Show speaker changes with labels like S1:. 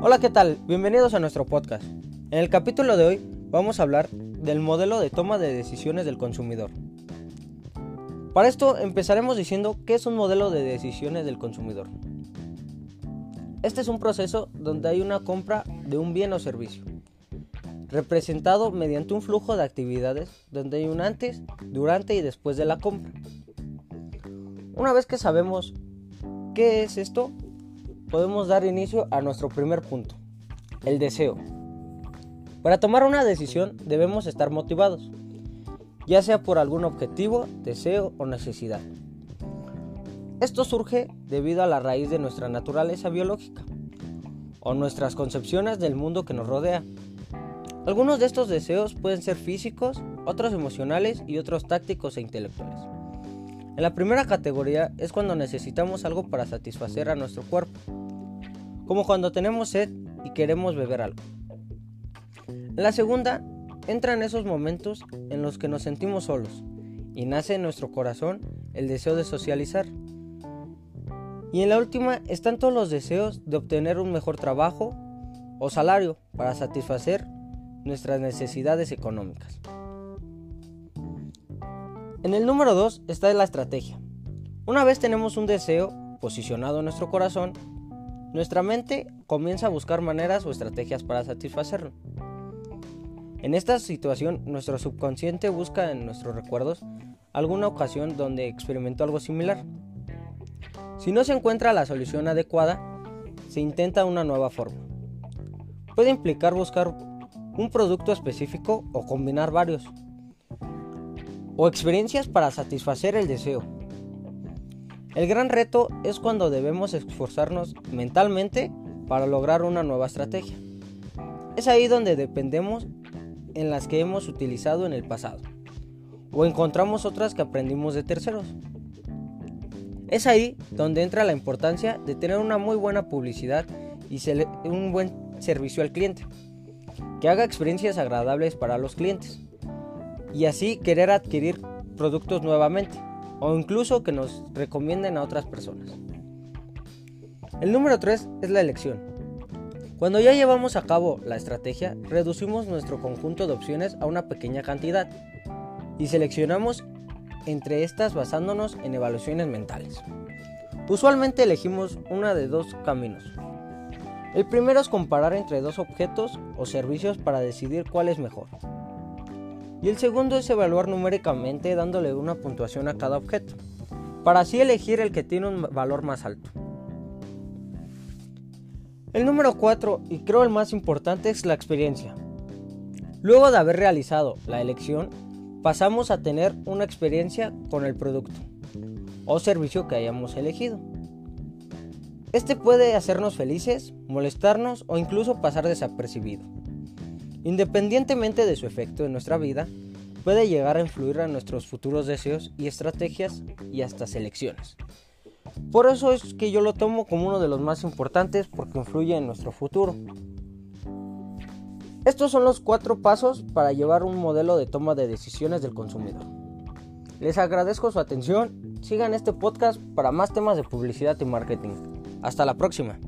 S1: Hola, ¿qué tal? Bienvenidos a nuestro podcast. En el capítulo de hoy vamos a hablar del modelo de toma de decisiones del consumidor. Para esto empezaremos diciendo qué es un modelo de decisiones del consumidor. Este es un proceso donde hay una compra de un bien o servicio, representado mediante un flujo de actividades donde hay un antes, durante y después de la compra. Una vez que sabemos qué es esto, podemos dar inicio a nuestro primer punto, el deseo. Para tomar una decisión debemos estar motivados, ya sea por algún objetivo, deseo o necesidad. Esto surge debido a la raíz de nuestra naturaleza biológica o nuestras concepciones del mundo que nos rodea. Algunos de estos deseos pueden ser físicos, otros emocionales y otros tácticos e intelectuales. En la primera categoría es cuando necesitamos algo para satisfacer a nuestro cuerpo, como cuando tenemos sed y queremos beber algo. En la segunda entran esos momentos en los que nos sentimos solos y nace en nuestro corazón el deseo de socializar. Y en la última están todos los deseos de obtener un mejor trabajo o salario para satisfacer nuestras necesidades económicas. En el número 2 está la estrategia. Una vez tenemos un deseo posicionado en nuestro corazón, nuestra mente comienza a buscar maneras o estrategias para satisfacerlo. En esta situación, nuestro subconsciente busca en nuestros recuerdos alguna ocasión donde experimentó algo similar. Si no se encuentra la solución adecuada, se intenta una nueva forma. Puede implicar buscar un producto específico o combinar varios o experiencias para satisfacer el deseo. El gran reto es cuando debemos esforzarnos mentalmente para lograr una nueva estrategia. Es ahí donde dependemos en las que hemos utilizado en el pasado o encontramos otras que aprendimos de terceros. Es ahí donde entra la importancia de tener una muy buena publicidad y un buen servicio al cliente, que haga experiencias agradables para los clientes y así querer adquirir productos nuevamente o incluso que nos recomienden a otras personas. El número 3 es la elección. Cuando ya llevamos a cabo la estrategia, reducimos nuestro conjunto de opciones a una pequeña cantidad y seleccionamos entre estas basándonos en evaluaciones mentales. Usualmente elegimos una de dos caminos. El primero es comparar entre dos objetos o servicios para decidir cuál es mejor y el segundo es evaluar numéricamente dándole una puntuación a cada objeto, para así elegir el que tiene un valor más alto. El número 4, y creo el más importante, es la experiencia. Luego de haber realizado la elección, pasamos a tener una experiencia con el producto o servicio que hayamos elegido. Este puede hacernos felices, molestarnos o incluso pasar desapercibido. Independientemente de su efecto en nuestra vida, puede llegar a influir en nuestros futuros deseos y estrategias y hasta selecciones. Por eso es que yo lo tomo como uno de los más importantes porque influye en nuestro futuro. Estos son los cuatro pasos para llevar un modelo de toma de decisiones del consumidor. Les agradezco su atención, sigan este podcast para más temas de publicidad y marketing. Hasta la próxima.